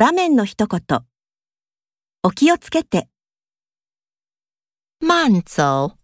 場面の一言。お気をつけて。慢走，